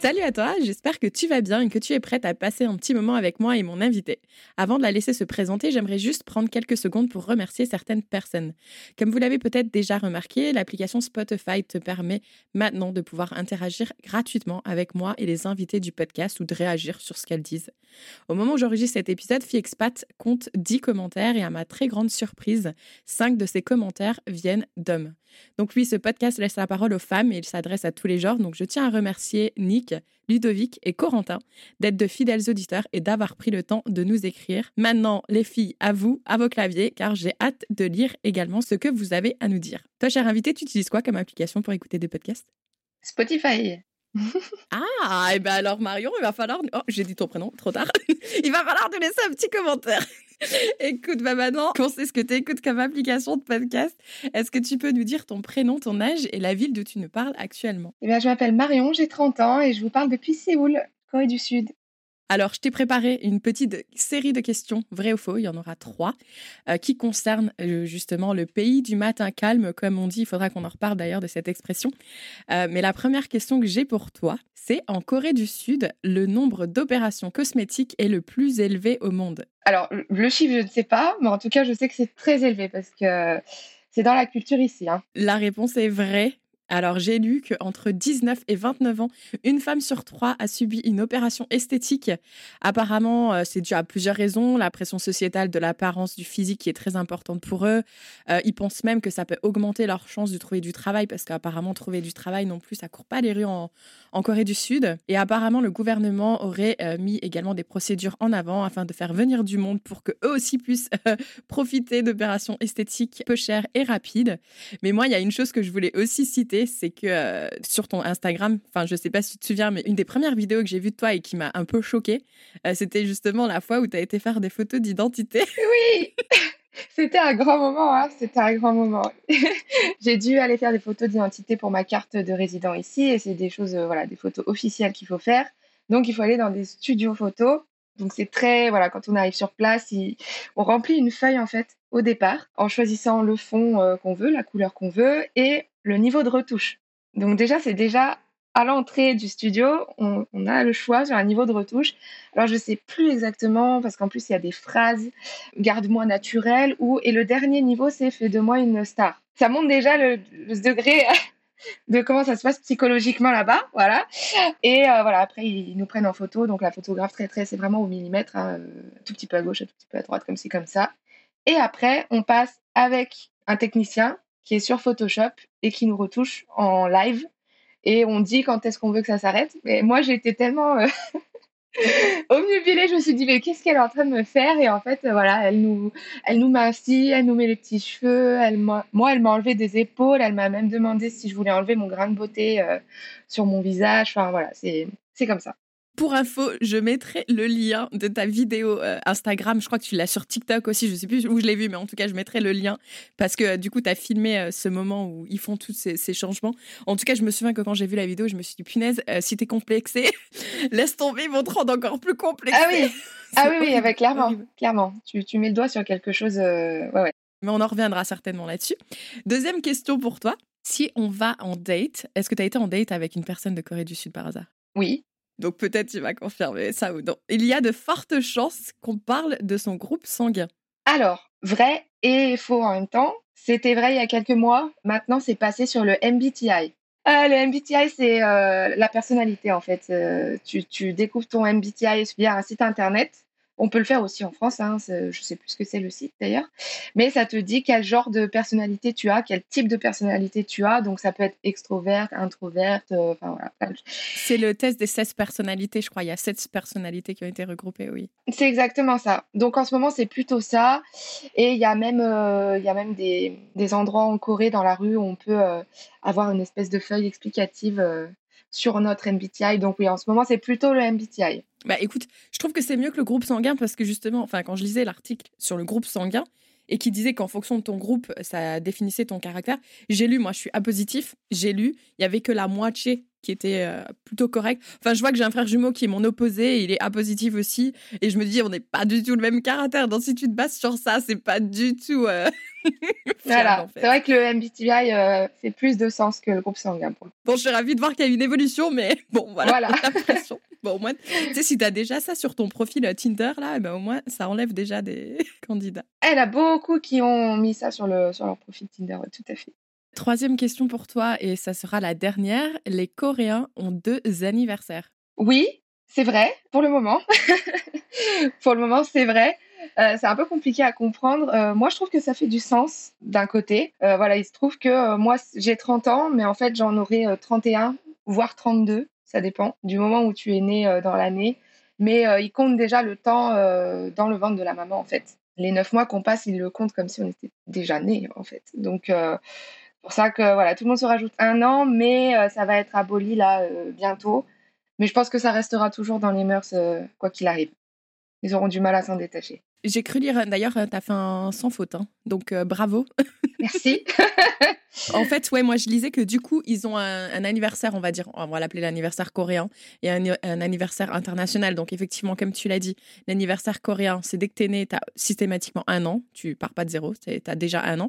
Salut à toi, j'espère que tu vas bien et que tu es prête à passer un petit moment avec moi et mon invité. Avant de la laisser se présenter, j'aimerais juste prendre quelques secondes pour remercier certaines personnes. Comme vous l'avez peut-être déjà remarqué, l'application Spotify te permet maintenant de pouvoir interagir gratuitement avec moi et les invités du podcast ou de réagir sur ce qu'elles disent. Au moment où j'enregistre cet épisode, FiExpat compte 10 commentaires et à ma très grande surprise, 5 de ces commentaires viennent d'hommes. Donc oui, ce podcast laisse la parole aux femmes et il s'adresse à tous les genres. Donc je tiens à remercier Nick, Ludovic et Corentin d'être de fidèles auditeurs et d'avoir pris le temps de nous écrire. Maintenant, les filles, à vous, à vos claviers, car j'ai hâte de lire également ce que vous avez à nous dire. Toi, cher invité, tu utilises quoi comme application pour écouter des podcasts? Spotify. ah, et ben alors Marion, il va falloir. Oh, j'ai dit ton prénom, trop tard. il va falloir nous laisser un petit commentaire. Écoute, bah maintenant qu'on sait ce que tu écoutes comme application de podcast, est-ce que tu peux nous dire ton prénom, ton âge et la ville d'où tu nous parles actuellement? Eh bien, je m'appelle Marion, j'ai 30 ans et je vous parle depuis Séoul, Corée du Sud. Alors, je t'ai préparé une petite série de questions, vraies ou faux, il y en aura trois, euh, qui concernent euh, justement le pays du matin calme, comme on dit, il faudra qu'on en reparle d'ailleurs de cette expression. Euh, mais la première question que j'ai pour toi, c'est en Corée du Sud, le nombre d'opérations cosmétiques est le plus élevé au monde? Alors, le chiffre, je ne sais pas, mais en tout cas, je sais que c'est très élevé parce que c'est dans la culture ici. Hein. La réponse est vraie. Alors, j'ai lu qu'entre 19 et 29 ans, une femme sur trois a subi une opération esthétique. Apparemment, euh, c'est dû à plusieurs raisons. La pression sociétale de l'apparence du physique qui est très importante pour eux. Euh, ils pensent même que ça peut augmenter leur chance de trouver du travail parce qu'apparemment, trouver du travail non plus, ça court pas les rues en, Corée du Sud. Et apparemment, le gouvernement aurait euh, mis également des procédures en avant afin de faire venir du monde pour que eux aussi puissent profiter d'opérations esthétiques peu chères et rapides. Mais moi, il y a une chose que je voulais aussi citer c'est que euh, sur ton Instagram, enfin, je sais pas si tu te souviens, mais une des premières vidéos que j'ai vues de toi et qui m'a un peu choquée, euh, c'était justement la fois où tu as été faire des photos d'identité. Oui C'était un grand moment, hein c'était un grand moment. j'ai dû aller faire des photos d'identité pour ma carte de résident ici et c'est des choses, euh, voilà, des photos officielles qu'il faut faire. Donc il faut aller dans des studios photos. Donc c'est très, voilà, quand on arrive sur place, on remplit une feuille en fait au départ en choisissant le fond qu'on veut, la couleur qu'on veut et le niveau de retouche. Donc déjà, c'est déjà à l'entrée du studio, on, a le choix sur un niveau de retouche. Alors je sais plus exactement parce qu'en plus il y a des phrases garde-moi naturel ou et le dernier niveau c'est fais de moi une star. Ça montre déjà le, degré de comment ça se passe psychologiquement là-bas, voilà. Et euh, voilà, après ils nous prennent en photo, donc la photographe très très, c'est vraiment au millimètre, hein, tout petit peu à gauche, un tout petit peu à droite, comme ci comme ça. Et après on passe avec un technicien qui est sur Photoshop et qui nous retouche en live. Et on dit quand est-ce qu'on veut que ça s'arrête. Mais moi, j'étais tellement euh, obnubilée, je me suis dit, mais qu'est-ce qu'elle est en train de me faire? Et en fait, voilà, elle nous, elle nous elle nous met les petits cheveux. Elle moi, elle m'a enlevé des épaules. Elle m'a même demandé si je voulais enlever mon grain de beauté euh, sur mon visage. Enfin, voilà, c'est comme ça. Pour info, je mettrai le lien de ta vidéo euh, Instagram. Je crois que tu l'as sur TikTok aussi. Je sais plus où je l'ai vu, mais en tout cas, je mettrai le lien parce que du coup, tu as filmé euh, ce moment où ils font tous ces, changements. En tout cas, je me souviens que quand j'ai vu la vidéo, je me suis dit, punaise, euh, si t'es complexé, laisse tomber, ils vont te rendre encore plus complexé. Ah oui, ah oui, oui, clairement. clairement. Tu, tu, mets le doigt sur quelque chose. Ouais, ouais. Mais on en reviendra certainement là-dessus. Deuxième question pour toi. Si on va en date, est-ce que tu as été en date avec une personne de Corée du Sud par hasard? Oui. Donc peut-être tu vas confirmer ça ou non. Il y a de fortes chances qu'on parle de son groupe sanguin. Alors, vrai et faux en même temps. C'était vrai il y a quelques mois. Maintenant, c'est passé sur le MBTI. Euh, le MBTI, c'est euh, la personnalité en fait. Euh, tu, tu, découvres ton MBTI via un site internet. On peut le faire aussi en France, hein, je sais plus ce que c'est le site d'ailleurs, mais ça te dit quel genre de personnalité tu as, quel type de personnalité tu as. Donc ça peut être extroverte, introverte, euh, enfin voilà. C'est le test des 16 personnalités, je crois. Il y a 7 personnalités qui ont été regroupées, oui. C'est exactement ça. Donc en ce moment, c'est plutôt ça. Et il y a même, euh, il y a même des, des, endroits en Corée dans la rue où on peut euh, avoir une espèce de feuille explicative sur notre MBTI. Donc oui, en ce moment, c'est plutôt le MBTI. Bah écoute, je trouve que c'est mieux que le groupe sanguin parce que justement, enfin quand je lisais l'article sur le groupe sanguin et qui disait qu'en fonction de ton groupe, ça définissait ton caractère, j'ai lu, moi je suis A positif, j'ai lu, il y avait que la moitié qui était euh, plutôt correct. Enfin, je vois que j'ai un frère jumeau qui est mon opposé, il est A positif aussi, et je me dis, on n'est pas du tout le même caractère. Donc, si tu te bases sur ça, c'est pas du tout. Euh, voilà, c'est vrai que le MBTI euh, fait plus de sens que le groupe sanguin. Bon, je suis ravie de voir qu'il y a une évolution, mais bon, voilà. voilà. bon, au moins, tu sais, si tu as déjà ça sur ton profil Tinder, là, eh ben, au moins, ça enlève déjà des candidats. Elle a beaucoup qui ont mis ça sur, le, sur leur profil Tinder, tout à fait. Troisième question pour toi, et ça sera la dernière. Les Coréens ont deux anniversaires. Oui, c'est vrai, pour le moment. pour le moment, c'est vrai. Euh, c'est un peu compliqué à comprendre. Euh, moi, je trouve que ça fait du sens d'un côté. Euh, voilà, il se trouve que moi, j'ai 30 ans, mais en fait, j'en aurai 31, voire 32. Ça dépend du moment où tu es né dans l'année. Mais il compte déjà le temps dans le ventre de la maman, en fait. Les neuf mois qu'on passe, il le compte comme si on était déjà né, en fait. Donc, pour ça que voilà, tout le monde se rajoute un an, mais euh, ça va être aboli là euh, bientôt. Mais je pense que ça restera toujours dans les mœurs euh, quoi qu'il arrive. Ils auront du mal à s'en détacher. J'ai cru lire, d'ailleurs, tu as fait un sans faute, hein. donc bravo. Merci. en fait, ouais, moi je lisais que du coup, ils ont un, anniversaire, on va dire, on va l'appeler l'anniversaire coréen, et un, anniversaire international. Donc effectivement, comme tu l'as dit, l'anniversaire coréen, c'est dès que tu es né, tu as systématiquement un an, tu pars pas de zéro, tu as déjà un an.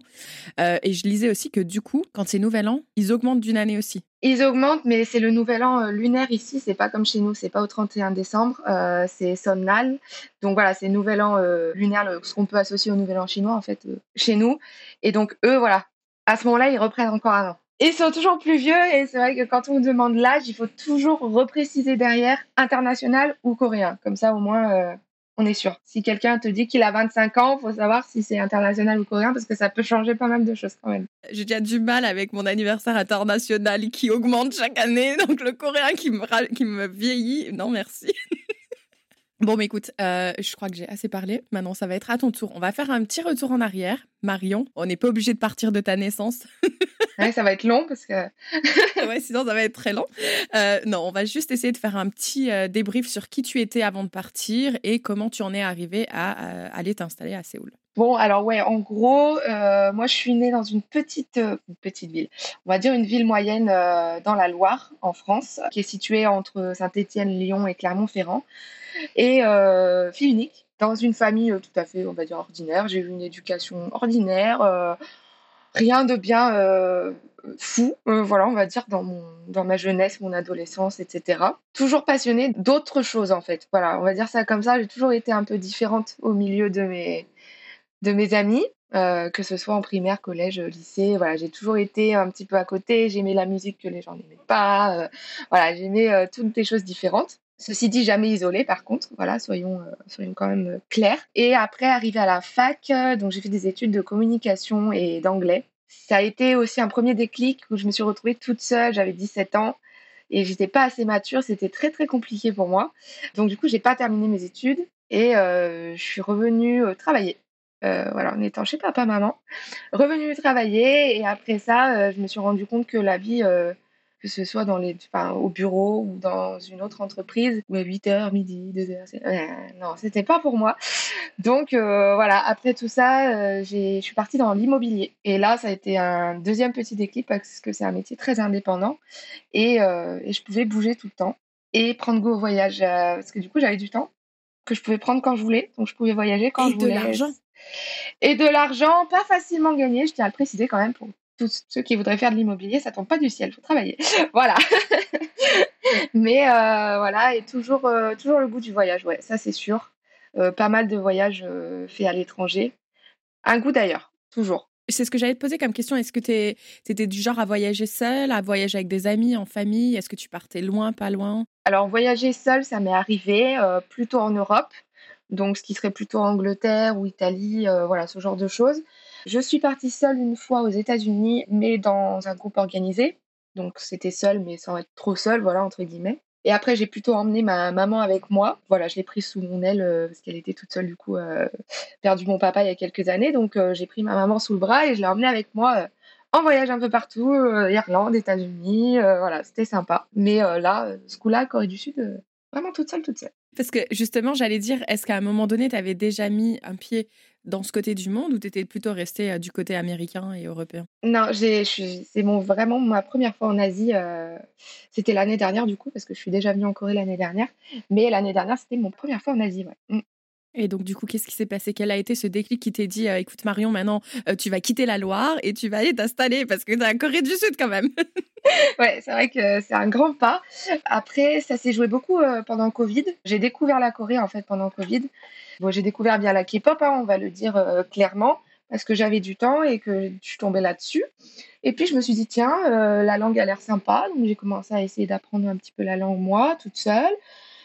Euh, et je lisais aussi que du coup, quand c'est nouvel an, ils augmentent d'une année aussi. Ils augmentent, mais c'est le nouvel an euh, lunaire ici, c'est pas comme chez nous, c'est pas au 31 décembre, euh, c'est Somnal. Donc voilà, c'est nouvel an lunaire, ce qu'on peut associer au nouvel an chinois en fait, chez nous. Et donc eux, voilà, à ce moment-là, ils reprennent encore un an. Ils sont toujours plus vieux et c'est vrai que quand on demande l'âge, il faut toujours repréciser derrière international ou coréen. Comme ça, au moins, euh, on est sûr. Si quelqu'un te dit qu'il a 25 ans, faut savoir si c'est international ou coréen parce que ça peut changer pas mal de choses quand même. J'ai déjà du mal avec mon anniversaire international qui augmente chaque année, donc le coréen qui me, qui me vieillit, non merci. Bon, mais écoute, euh, je crois que j'ai assez parlé. Maintenant, ça va être à ton tour. On va faire un petit retour en arrière. Marion, on n'est pas obligé de partir de ta naissance. ouais, ça va être long parce que. ouais, sinon ça va être très long. Euh, non, on va juste essayer de faire un petit euh, débrief sur qui tu étais avant de partir et comment tu en es arrivé à aller t'installer à Séoul. Bon, alors ouais, en gros, moi je suis née dans une petite, petite ville, on va dire une ville moyenne dans la Loire, en France, qui est située entre Saint-Étienne, Lyon et Clermont-Ferrand et euh, fille unique dans une famille euh, tout à fait, on va dire, ordinaire. J'ai eu une éducation ordinaire, euh, rien de bien fou, voilà, on va dire, dans, mon, dans ma jeunesse, mon adolescence, etc. Toujours passionnée d'autres choses, en fait. Voilà, on va dire ça comme ça. J'ai toujours été un peu différente au milieu de mes, de mes amis. que ce soit en primaire, collège, lycée, voilà, j'ai toujours été un petit peu à côté. J'aimais la musique que les gens n'aimaient pas. voilà, j'aimais toutes les choses différentes. Ceci dit, jamais isolé par contre, voilà, soyons, euh, soyons quand même euh, clairs. Et après, arrivé à la fac, euh, donc j'ai fait des études de communication et d'anglais. Ça a été aussi un premier déclic où je me suis retrouvée toute seule, j'avais 17 ans et j'étais pas assez mature, c'était très très compliqué pour moi. Donc du coup, j'ai pas terminé mes études et je suis revenue travailler. Voilà, en étant chez papa, maman, revenue travailler et après ça, je me suis rendu compte que la vie que ce soit dans les, enfin, au bureau ou dans une autre entreprise, où à 8h, midi, 2h, euh, non, c'était pas pour moi. Donc euh, voilà, après tout ça, euh, je suis partie dans l'immobilier. Et là, ça a été un deuxième petit déclic parce que c'est un métier très indépendant et, et, je pouvais bouger tout le temps et prendre goût au voyage parce que du coup, j'avais du temps que je pouvais prendre quand je voulais, donc je pouvais voyager quand je voulais. Et de l'argent. Et de l'argent, pas facilement gagné, je tiens à le préciser quand même pour tous ceux qui voudraient faire de l'immobilier, ça tombe pas du ciel, il faut travailler. voilà. Mais euh, voilà, et toujours, euh, toujours le goût du voyage, ouais, ça c'est sûr. Euh, pas mal de voyages faits à l'étranger. Un goût d'ailleurs, toujours. C'est ce que j'allais te poser comme question. Est-ce que tu étais du genre à voyager seul, à voyager avec des amis, en famille? Est-ce que tu partais loin, pas loin? Alors, voyager seul, ça m'est arrivé plutôt en Europe. Donc ce qui serait plutôt Angleterre ou Italie, voilà, ce genre de choses. Je suis partie seule une fois aux États-Unis, mais dans un groupe organisé. Donc c'était seule, mais sans être trop seule, voilà, entre guillemets. Et après, j'ai plutôt emmené ma maman avec moi. Voilà, je l'ai prise sous mon aile euh, parce qu'elle était toute seule, du coup, euh, perdu mon papa il y a quelques années. Donc euh, j'ai pris ma maman sous le bras et je l'ai emmenée avec moi en voyage un peu partout, Irlande, États-Unis. voilà, c'était sympa. Mais là, ce coup-là, Corée du Sud, vraiment toute seule, toute seule. Parce que justement, j'allais dire, est-ce qu'à un moment donné, tu avais déjà mis un pied dans ce côté du monde ou tu étais plutôt resté euh, du côté américain et européen? Non, c'est vraiment ma première fois en Asie. Euh, c'était l'année dernière, du coup, parce que je suis déjà venue en Corée l'année dernière. Mais l'année dernière, c'était mon première fois en Asie. Ouais. Et donc, du coup, qu'est-ce qui s'est passé? Quel a été ce déclic qui t'est dit euh, écoute, Marion, maintenant, tu vas quitter la Loire et tu vas aller t'installer parce que tu es en Corée du Sud quand même? Ouais, c'est vrai que c'est un grand pas. Après, ça s'est joué beaucoup pendant Covid. J'ai découvert la Corée, en fait, pendant Covid. Bon, j'ai découvert bien la K-pop, hein, on va le dire clairement, parce que j'avais du temps et que je suis tombée là-dessus. Et puis, je me suis dit tiens, la langue a l'air sympa. Donc, j'ai commencé à essayer d'apprendre un petit peu la langue, moi, toute seule.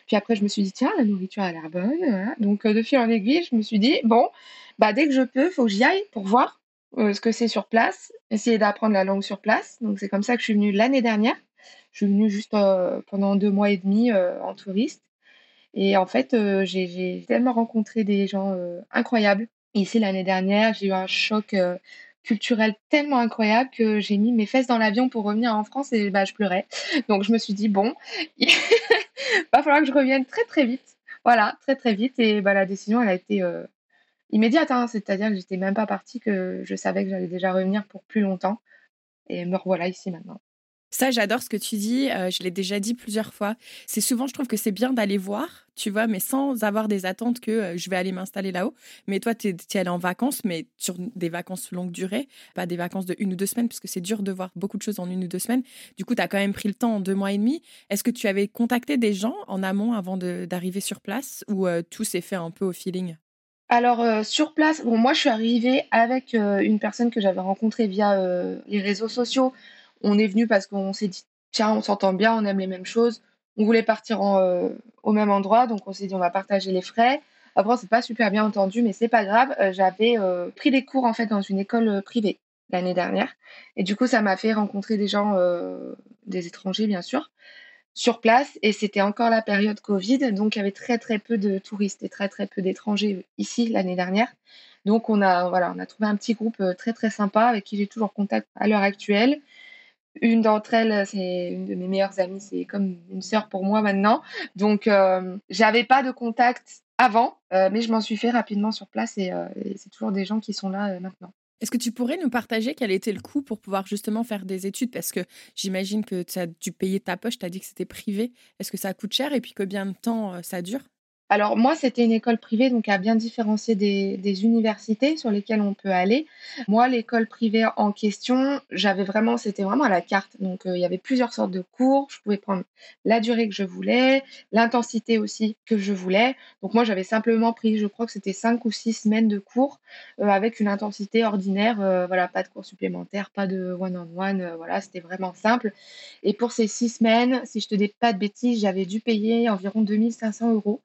Puis après, je me suis dit, tiens, la nourriture a l'air bonne. Donc, de fil en aiguille, je me suis dit, bon, bah, dès que je peux, faut que j'y aille pour voir ce que c'est sur place, essayer d'apprendre la langue sur place. Donc, c'est comme ça que je suis venue l'année dernière. Je suis venue juste pendant deux mois et demi en touriste. Et en fait, j'ai tellement rencontré des gens incroyables. Ici, l'année dernière, j'ai eu un choc culturel tellement incroyable que j'ai mis mes fesses dans l'avion pour revenir en France et bah, je pleurais. Donc je me suis dit, bon, il va falloir que je revienne très très vite. Voilà, très très vite. Et bah, la décision, elle a été euh, immédiate. Hein. C'est-à-dire que j'étais même pas partie, que je savais que j'allais déjà revenir pour plus longtemps. Et me revoilà ici maintenant. Ça, j'adore ce que tu dis. Euh, je l'ai déjà dit plusieurs fois. C'est souvent, je trouve que c'est bien d'aller voir, tu vois, mais sans avoir des attentes que euh, je vais aller m'installer là-haut. Mais toi, tu es, allé en vacances, mais sur des vacances longue durée, pas des vacances de une ou deux semaines, parce que c'est dur de voir beaucoup de choses en une ou deux semaines. Du coup, tu as quand même pris le temps en deux mois et demi. Est-ce que tu avais contacté des gens en amont avant d'arriver sur place ou euh, tout s'est fait un peu au feeling? Alors sur place, bon moi je suis arrivée avec une personne que j'avais rencontrée via les réseaux sociaux on est venu parce qu'on s'est dit, tiens, on s'entend bien, on aime les mêmes choses. On voulait partir euh, au même endroit, donc on s'est dit, on va partager les frais. Après, on s'est pas super bien entendu, mais c'est pas grave. Euh, j'avais euh, pris des cours en fait dans une école privée l'année dernière, et du coup, ça m'a fait rencontrer des gens, des étrangers bien sûr, sur place. Et c'était encore la période Covid, donc il y avait très très peu de touristes et très très peu d'étrangers ici l'année dernière. Donc on a voilà, on a trouvé un petit groupe très très sympa avec qui j'ai toujours contact à l'heure actuelle. Une d'entre elles, c'est une de mes meilleures amies, c'est comme une sœur pour moi maintenant. Donc, euh, j'avais pas de contact avant, euh, mais je m'en suis fait rapidement sur place et, euh, c'est toujours des gens qui sont là maintenant. Est-ce que tu pourrais nous partager quel était le coût pour pouvoir justement faire des études? Parce que j'imagine que tu as dû payer ta poche, tu as dit que c'était privé. Est-ce que ça coûte cher et puis combien de temps ça dure? Alors moi, c'était une école privée, donc à bien différencier des, universités sur lesquelles on peut aller. Moi, l'école privée en question, j'avais vraiment, c'était vraiment à la carte. Donc euh, il y avait plusieurs sortes de cours. Je pouvais prendre la durée que je voulais, l'intensité aussi que je voulais. Donc moi, j'avais simplement pris, je crois que c'était cinq ou six semaines de cours euh, avec une intensité ordinaire. Euh, voilà, pas de cours supplémentaires, pas de one-on-one. voilà, c'était vraiment simple. Et pour ces six semaines, si je te dis pas de bêtises, j'avais dû payer environ 2500 euros.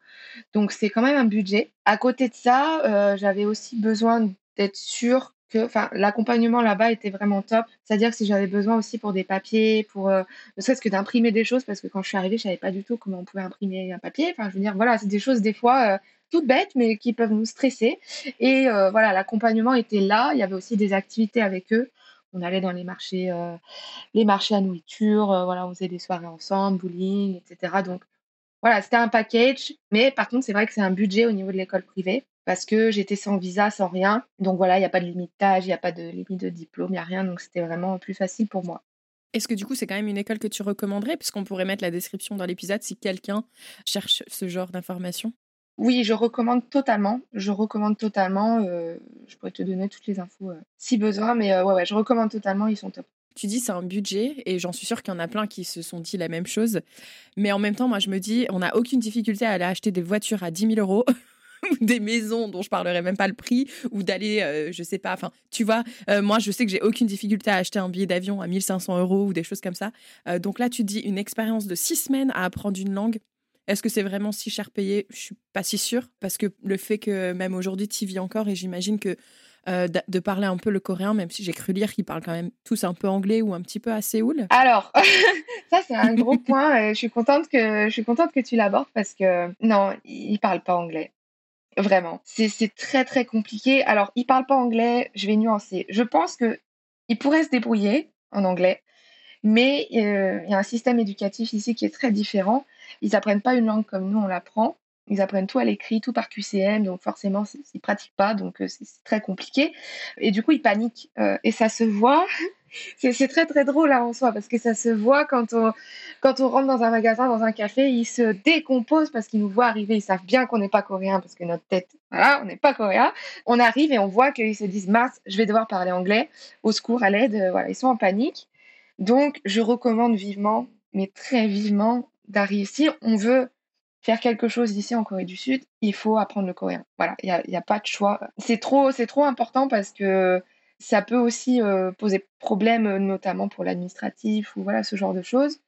Donc c'est quand même un budget. À côté de ça, euh, j'avais aussi besoin d'être sûre que l'accompagnement là-bas était vraiment top. C'est-à-dire que si j'avais besoin aussi pour des papiers, pour euh, ne serait-ce que d'imprimer des choses, parce que quand je suis arrivée, je savais pas du tout comment on pouvait imprimer un papier. Enfin, je veux dire, voilà, c'est des choses des fois euh, toutes bêtes, mais qui peuvent nous stresser. Et voilà, l'accompagnement était là. Il y avait aussi des activités avec eux. On allait dans les marchés, les marchés à nourriture. voilà, on faisait des soirées ensemble, bowling, etc. Donc voilà, c'était un package, mais par contre, c'est vrai que c'est un budget au niveau de l'école privée parce que j'étais sans visa, sans rien. Donc voilà, il n'y a pas de limitage, il n'y a pas de limite de diplôme, il n'y a rien. Donc c'était vraiment plus facile pour moi. Est-ce que du coup, c'est quand même une école que tu recommanderais? Puisqu'on pourrait mettre la description dans l'épisode si quelqu'un cherche ce genre d'informations. Oui, je recommande totalement. Je recommande totalement. Euh, je pourrais te donner toutes les infos euh, si besoin, mais euh, ouais, ouais, je recommande totalement. Ils sont top. Tu dis c'est un budget et j'en suis sûre qu'il y en a plein qui se sont dit la même chose. Mais en même temps, moi je me dis, on n'a aucune difficulté à aller acheter des voitures à 10 000 euros. des maisons dont je parlerai même pas le prix, ou d'aller, euh, je sais pas, enfin, tu vois, euh, moi je sais que j'ai aucune difficulté à acheter un billet d'avion à 1500 euros ou des choses comme ça. Euh, donc là, tu dis une expérience de six semaines à apprendre une langue. Est-ce que c'est vraiment si cher payé? Je suis pas si sûre parce que le fait que même aujourd'hui tu vis encore et j'imagine que euh, de parler un peu le coréen, même si j'ai cru lire qu'ils parlent quand même tous un peu anglais ou un petit peu à Séoul. Alors, ça c'est un gros point. je suis contente que je suis contente que tu l'abordes parce que non, ils parlent pas anglais. Vraiment, c'est très très compliqué. Alors, ils parlent pas anglais. Je vais nuancer. Je pense que ils pourraient se débrouiller en anglais, mais euh, il y a un système éducatif ici qui est très différent. Ils apprennent pas une langue comme nous on l'apprend. Ils apprennent tout à l'écrit, tout par QCM, donc forcément, ils pratiquent pas, donc euh, c'est très compliqué. Et du coup, ils paniquent. Euh, et ça se voit. c'est très très drôle là en soi, parce que ça se voit quand on, quand on rentre dans un magasin, dans un café, ils se décomposent parce qu'ils nous voient arriver. Ils savent bien qu'on n'est pas coréen, parce que notre tête, voilà, on n'est pas coréen. On arrive et on voit qu'ils se disent, mince, je vais devoir parler anglais, au secours, à l'aide. Voilà, ils sont en panique. Donc, je recommande vivement, mais très vivement, d'arriver ici. On veut faire quelque chose ici en Corée du Sud, il faut apprendre le coréen. Voilà, il n'y a, pas de choix. C'est trop, trop important parce que ça peut aussi euh, poser problème, notamment pour l'administratif ou voilà ce genre de choses.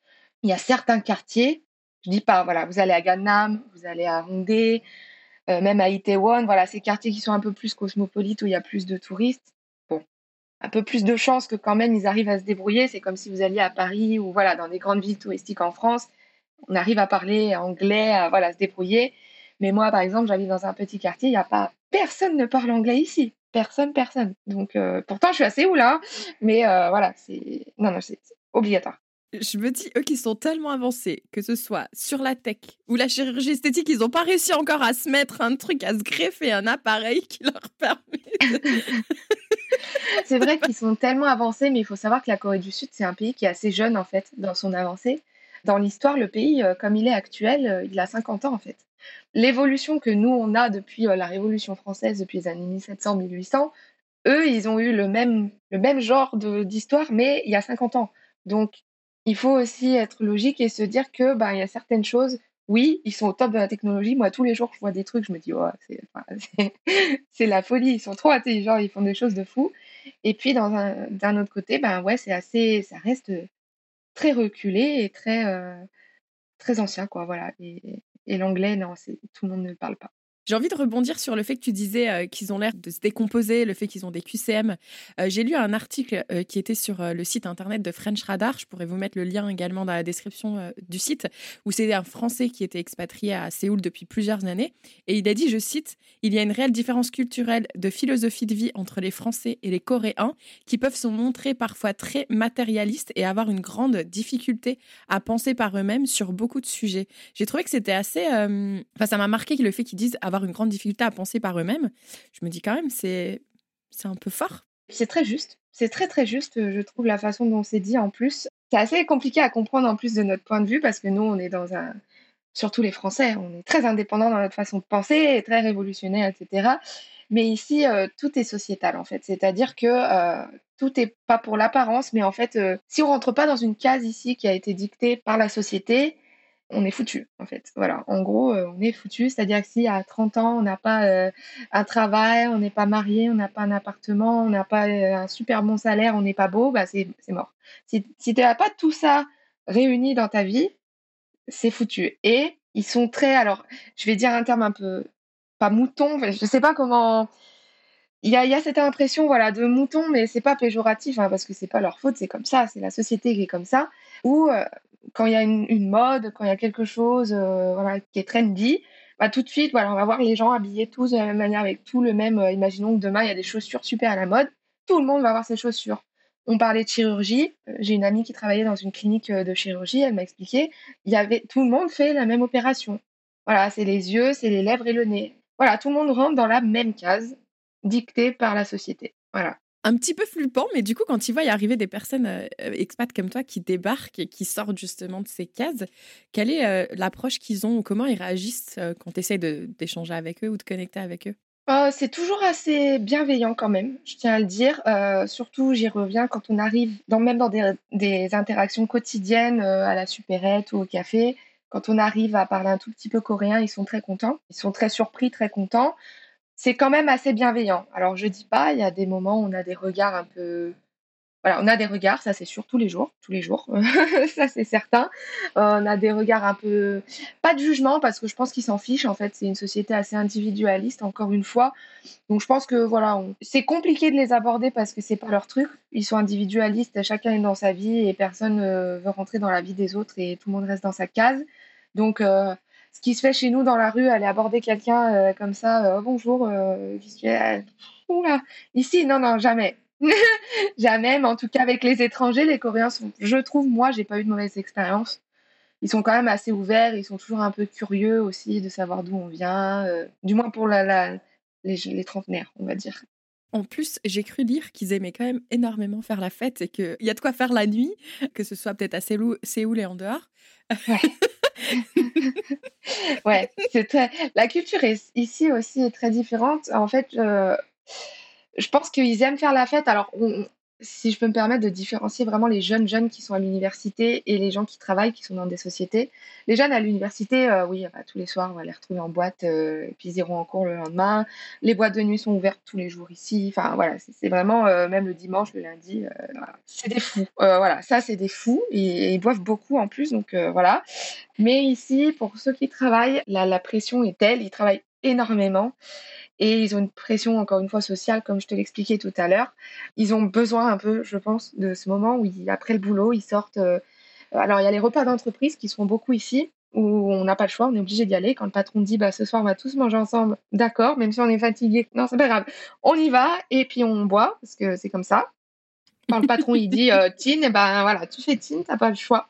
Il y a certains quartiers, je dis pas, voilà, vous allez à Gangnam, vous allez à Hongdae, euh, même à Itaewon, voilà, ces quartiers qui sont un peu plus cosmopolites où il y a plus de touristes. Bon, un peu plus de chance que quand même ils arrivent à se débrouiller. C'est comme si vous alliez à Paris ou voilà dans des grandes villes touristiques en France on arrive à parler anglais, à voilà, se débrouiller. Mais moi, par exemple, j'habite dans un petit quartier, il n'y a pas personne ne parle anglais ici. Personne, personne. Donc, euh, pourtant, je suis assez où là, mais euh, voilà, c'est non, non, c'est obligatoire. Je me dis, eux qui sont tellement avancés, que ce soit sur la tech ou la chirurgie esthétique, ils n'ont pas réussi encore à se mettre un truc, à se greffer un appareil qui leur permet. c'est vrai qu'ils sont tellement avancés, mais il faut savoir que la Corée du Sud, c'est un pays qui est assez jeune en fait dans son avancée. Dans l'histoire, le pays, euh, comme il est actuel, euh, il a 50 ans en fait. L'évolution que nous, on a depuis euh, la Révolution française, depuis les années 1700-1800, eux, ils ont eu le même, le même genre d'histoire, mais il y a 50 ans. Donc, il faut aussi être logique et se dire que bah, il y a certaines choses, oui, ils sont au top de la technologie. Moi, tous les jours, je vois des trucs, je me dis, oh, c'est la folie, ils sont trop intelligents, ils font des choses de fou. Et puis, d'un autre côté, ben ouais, assez, ça reste très reculé et très, euh, très ancien, quoi. Voilà. Et, et l'anglais, non, tout le monde ne le parle pas. J'ai envie de rebondir sur le fait que tu disais euh, qu'ils ont l'air de se décomposer, le fait qu'ils ont des QCM. Euh, j'ai lu un article euh, qui était sur le site internet de French Radar. Je pourrais vous mettre le lien également dans la description du site, où c'est un Français qui était expatrié à Séoul depuis plusieurs années. Et il a dit, je cite, Il y a une réelle différence culturelle de philosophie de vie entre les Français et les Coréens, qui peuvent se montrer parfois très matérialistes et avoir une grande difficulté à penser par eux-mêmes sur beaucoup de sujets. J'ai trouvé que c'était assez... Enfin, ça m'a marqué le fait qu'ils disent avoir une grande difficulté à penser par eux-mêmes, je me dis quand même, c'est un peu fort. C'est très juste. C'est très très juste, je trouve, la façon dont c'est dit en plus. C'est assez compliqué à comprendre en plus de notre point de vue parce que nous, on est dans un. Surtout les Français, on est très indépendants dans notre façon de penser, très révolutionnaire, etc. Mais ici, euh, tout est sociétal en fait. C'est-à-dire que euh, tout n'est pas pour l'apparence, mais en fait, euh, si on rentre pas dans une case ici qui a été dictée par la société, on est foutu en fait. Voilà, en gros, euh, on est foutu. C'est-à-dire que si à 30 ans, on n'a pas euh, un travail, on n'est pas marié, on n'a pas un appartement, on n'a pas euh, un super bon salaire, on n'est pas beau, bah c'est mort. Si, si tu n'as pas tout ça réuni dans ta vie, c'est foutu. Et ils sont très, alors, je vais dire un terme un peu, pas mouton, je sais pas comment. Il y a, y a, cette impression voilà de mouton, mais c'est pas péjoratif hein, parce que c'est pas leur faute, c'est comme ça, c'est la société qui est comme ça. Où quand il y a une, mode, quand il y a quelque chose euh, voilà, qui est trendy, bah, tout de suite, voilà, on va voir les gens habillés tous de la même manière, avec tout le même. Euh, imaginons que demain, il y a des chaussures super à la mode. Tout le monde va avoir ses chaussures. On parlait de chirurgie. Euh, j'ai une amie qui travaillait dans une clinique de chirurgie. Elle m'a expliqué. Il y avait, tout le monde fait la même opération. Voilà, c'est les yeux, c'est les lèvres et le nez. Voilà, tout le monde rentre dans la même case dictée par la société. Voilà un petit peu flippant, mais du coup, quand tu vois y arriver des personnes euh, expats comme toi qui débarquent et qui sortent justement de ces cases, quelle est euh, l'approche qu'ils ont ou comment ils réagissent euh, quand tu essaies d'échanger avec eux ou de connecter avec eux? C'est toujours assez bienveillant quand même, je tiens à le dire. surtout, j'y reviens quand on arrive, dans, même dans des, des interactions quotidiennes à la supérette ou au café, quand on arrive à parler un tout petit peu coréen, ils sont très contents, ils sont très surpris, très contents c'est quand même assez bienveillant. Alors je dis pas, il y a des moments où on a des regards un peu voilà, on a des regards, ça c'est sûr, tous les jours, tous les jours, ça c'est certain. on a des regards un peu, pas de jugement parce que je pense qu'ils s'en fichent en fait. C'est une société assez individualiste, encore une fois. Donc je pense que voilà, c'est compliqué de les aborder parce que c'est pas leur truc. Ils sont individualistes, chacun est dans sa vie et personne ne veut rentrer dans la vie des autres et tout le monde reste dans sa case. Donc euh, ce qui se fait chez nous dans la rue, aller aborder quelqu'un euh, comme ça, euh, bonjour, euh, Oula. ici, non, non, jamais. Jamais, mais en tout cas avec les étrangers, les Coréens sont, je trouve, moi, j'ai pas eu de mauvaise expérience. Ils sont quand même assez ouverts, ils sont toujours un peu curieux aussi de savoir d'où on vient, euh, du moins pour la, la les, les, trentenaires, on va dire. En plus, j'ai cru lire qu'ils aimaient quand même énormément faire la fête et qu'il y a de quoi faire la nuit, que ce soit peut-être à Séoul, Séoul et en dehors. Ouais, ouais c'est très... la culture est, ici aussi est très différente. En fait, euh, je pense qu'ils aiment faire la fête. Alors, si je peux me permettre de différencier vraiment les jeunes jeunes qui sont à l'université et les gens qui travaillent, qui sont dans des sociétés. Les jeunes à l'université, euh, oui, bah, tous les soirs, on va les retrouver en boîte, euh, et puis ils iront en cours le lendemain. Les boîtes de nuit sont ouvertes tous les jours ici. Enfin, voilà, c'est vraiment, euh, même le dimanche, le lundi, voilà. c'est des fous. voilà, ça, c'est des fous. Et, ils boivent beaucoup en plus, donc voilà. Mais ici, pour ceux qui travaillent, la, la pression est telle, ils travaillent énormément. Et ils ont une pression, encore une fois, sociale, comme je te l'expliquais tout à l'heure. Ils ont besoin un peu, je pense, de ce moment où, après le boulot, ils sortent. Euh, alors, il y a les repas d'entreprise qui sont beaucoup ici, où on n'a pas le choix, on est obligé d'y aller. Quand le patron dit, bah, ce soir, on va tous manger ensemble, d'accord, même si on est fatigué, non, c'est pas grave. On y va, et puis on boit, parce que c'est comme ça quand le patron il dit euh, Tine, et eh ben voilà, tu fais Tine, t'as pas le choix.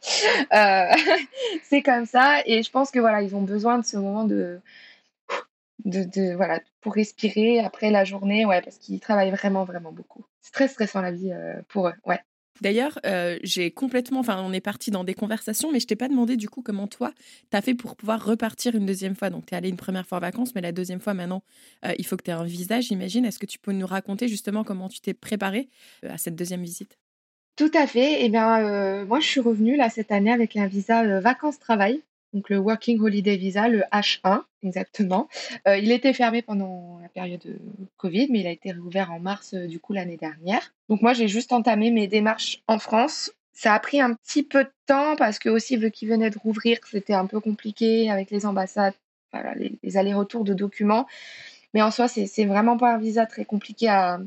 Euh, c'est comme ça, et je pense que voilà, ils ont besoin de ce moment de de, voilà, pour respirer après la journée, ouais, parce qu'ils travaillent vraiment, vraiment beaucoup. C'est très stressant la vie euh, pour eux, ouais. D'ailleurs, euh, j'ai complètement, enfin, on est parti dans des conversations, mais je t'ai pas demandé du coup comment toi, tu as fait pour pouvoir repartir une deuxième fois. Donc, tu es allé une première fois en vacances, mais la deuxième fois maintenant, euh, il faut que tu aies un visa, j'imagine. Est-ce que tu peux nous raconter justement comment tu t'es préparé à cette deuxième visite? Tout à fait. Et eh bien, moi, je suis revenue là cette année avec un visa vacances-travail donc le Working Holiday Visa, le H1 exactement. Euh, il était fermé pendant la période de Covid, mais il a été réouvert en mars euh, du coup l'année dernière. Donc moi j'ai juste entamé mes démarches en France. Ça a pris un petit peu de temps parce que aussi vu qu'il venait de rouvrir, c'était un peu compliqué avec les ambassades, les, allers-retours de documents. Mais en soi, c'est vraiment pas un visa très compliqué à,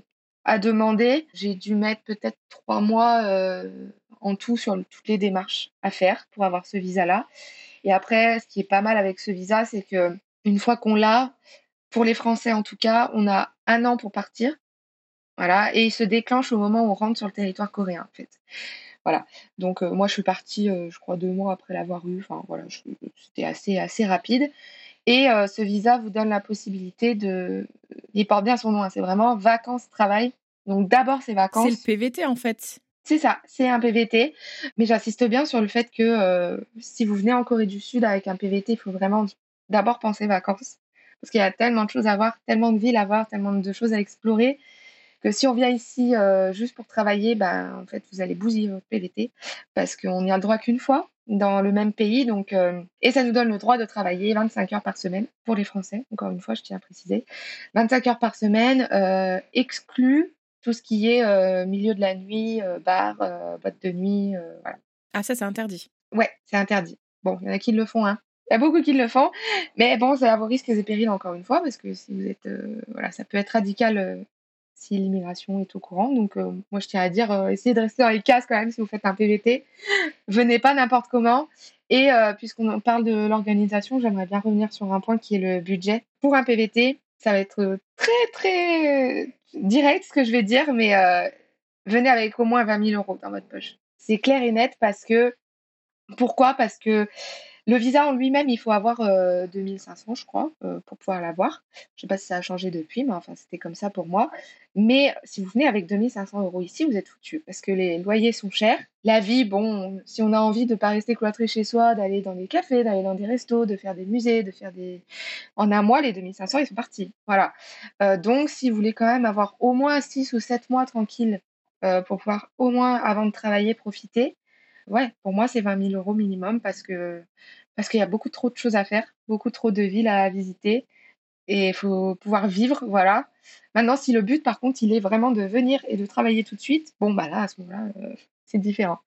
demander. J'ai dû mettre peut-être trois mois euh, en tout sur toutes les démarches à faire pour avoir ce visa-là. Et après, ce qui est pas mal avec ce visa, c'est que une fois qu'on l'a, pour les Français en tout cas, on a un an pour partir. Voilà, et il se déclenche au moment où on rentre sur le territoire coréen, en fait. Voilà. Donc euh, moi, je suis partie, euh, je crois, deux mois après l'avoir eu. Enfin voilà, c'était assez assez rapide. Et euh, ce visa vous donne la possibilité de, il porte bien son nom, hein, c'est vraiment vacances travail. Donc d'abord c'est vacances. C'est le PVT en fait. C'est ça, c'est un PVT. Mais j'insiste bien sur le fait que euh, si vous venez en Corée du Sud avec un PVT, il faut vraiment d'abord penser vacances. Parce qu'il y a tellement de choses à voir, tellement de villes à voir, tellement de choses à explorer, que si on vient ici euh, juste pour travailler, ben, en fait, vous allez bousiller votre PVT. Parce qu'on n'y a le droit qu'une fois dans le même pays. Donc, euh, et ça nous donne le droit de travailler 25 heures par semaine pour les Français. Encore une fois, je tiens à préciser. 25 heures par semaine, exclus tout ce qui est euh, milieu de la nuit, euh, bar, euh, boîte de nuit, voilà. Ah, ça, c'est interdit. Ouais, c'est interdit. Bon, il y en a qui le font, hein. Il y a beaucoup qui le font, mais bon, c'est à vos risques et périls encore une fois, parce que si vous êtes, voilà, ça peut être radical si l'immigration est au courant. Donc, moi, je tiens à dire, essayez de rester dans les cases quand même si vous faites un PVT. Venez pas n'importe comment. Et puisqu'on parle de l'organisation, j'aimerais bien revenir sur un point qui est le budget. Pour un PVT, ça va être très, très direct ce que je vais dire, mais euh, venez avec au moins 20 000 euros dans votre poche. C'est clair et net parce que. Pourquoi? Parce que le visa en lui-même, il faut avoir 2500, euh, je crois, euh, pour pouvoir l'avoir. Je ne sais pas si ça a changé depuis, mais enfin, c'était comme ça pour moi. Mais si vous venez avec 2500 euros ici, vous êtes foutu parce que les loyers sont chers. La vie, bon, si on a envie de ne pas rester cloîtré chez soi, d'aller dans des cafés, d'aller dans des restos, de faire des musées, de faire des. En un mois, les 2500, ils sont partis. Voilà. Euh, donc, si vous voulez quand même avoir au moins 6 ou 7 mois tranquilles pour pouvoir au moins, avant de travailler, profiter, ouais, pour moi, c'est 20 000 euros minimum parce que parce qu'il y a beaucoup trop de choses à faire, beaucoup trop de villes à visiter. et il faut pouvoir vivre, voilà. Maintenant, si le but, par contre, il est vraiment de venir et de travailler tout de suite, bon, bah là, à ce moment-là, euh, c'est différent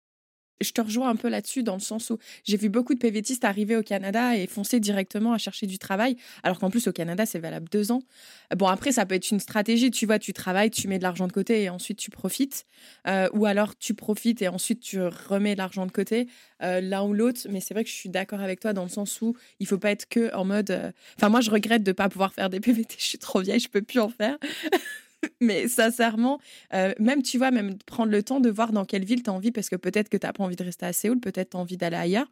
je te rejoins un peu là-dessus dans le sens où j'ai vu beaucoup de PVTistes arriver au Canada et foncer directement à chercher du travail, alors qu'en plus au Canada c'est valable deux ans. Bon après ça peut être une stratégie, tu vois, tu travailles, tu mets de l'argent de côté et ensuite tu profites, euh, ou alors tu profites et ensuite tu remets de l'argent de côté, euh, l'un ou l'autre. Mais c'est vrai que je suis d'accord avec toi dans le sens où il faut pas être que en mode. Euh, enfin moi je regrette de pas pouvoir faire des PVT, je suis trop vieille, je peux plus en faire. mais sincèrement, euh, même tu vois, même prendre le temps de voir dans quelle ville tu as envie, parce que peut-être que tu n'as pas envie de rester à Séoul, peut-être tu as envie d'aller ailleurs,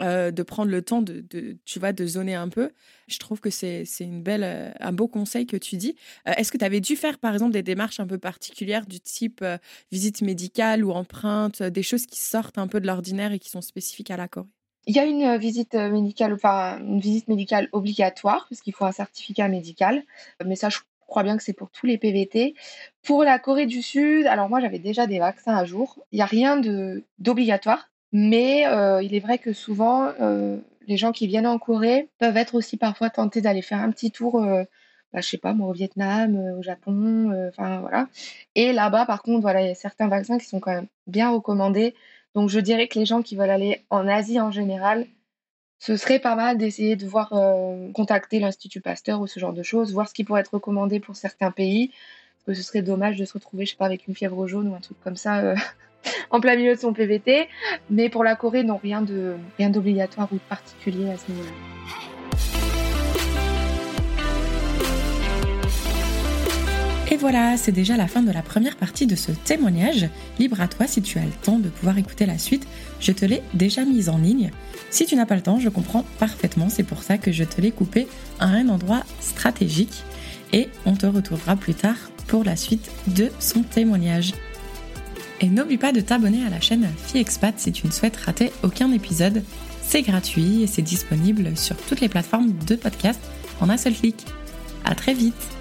euh, de prendre le temps de, tu vois, de zoner un peu. Je trouve que c'est une belle, euh, un beau conseil que tu dis. Est-ce que tu avais dû faire, par exemple, des démarches un peu particulières du type visite médicale ou empreinte, des choses qui sortent un peu de l'ordinaire et qui sont spécifiques à la Corée? Il y a une visite médicale, enfin une visite médicale obligatoire parce qu'il faut un certificat médical. Mais ça, je crois bien que c'est pour tous les PVT. Pour la Corée du Sud, alors moi j'avais déjà des vaccins à jour. Il n'y a rien d'obligatoire, mais euh, il est vrai que souvent euh, les gens qui viennent en Corée peuvent être aussi parfois tentés d'aller faire un petit tour. Euh, bah, je sais pas, moi, au Vietnam, au Japon, enfin voilà. Et là-bas, par contre, il y a certains vaccins qui sont quand même bien recommandés. Donc, je dirais que les gens qui veulent aller en Asie en général, ce serait pas mal d'essayer de voir euh, contacter l'Institut Pasteur ou ce genre de choses, voir ce qui pourrait être recommandé pour certains pays. Parce que ce serait dommage de se retrouver, je sais pas, avec une fièvre jaune ou un truc comme ça euh, en plein milieu de son PVT. Mais pour la Corée, non, rien de rien d'obligatoire ou de particulier à ce niveau-là. Et voilà, c'est déjà la fin de la première partie de ce témoignage. Libre à toi si tu as le temps de pouvoir écouter la suite. Je te l'ai déjà mise en ligne. Si tu n'as pas le temps, je comprends parfaitement, c'est pour ça que je te l'ai coupé à un endroit stratégique et on te retrouvera plus tard pour la suite de son témoignage. Et n'oublie pas de t'abonner à la chaîne FiExpat si tu ne souhaites rater aucun épisode. C'est gratuit et c'est disponible sur toutes les plateformes de podcast en un seul clic. À très vite!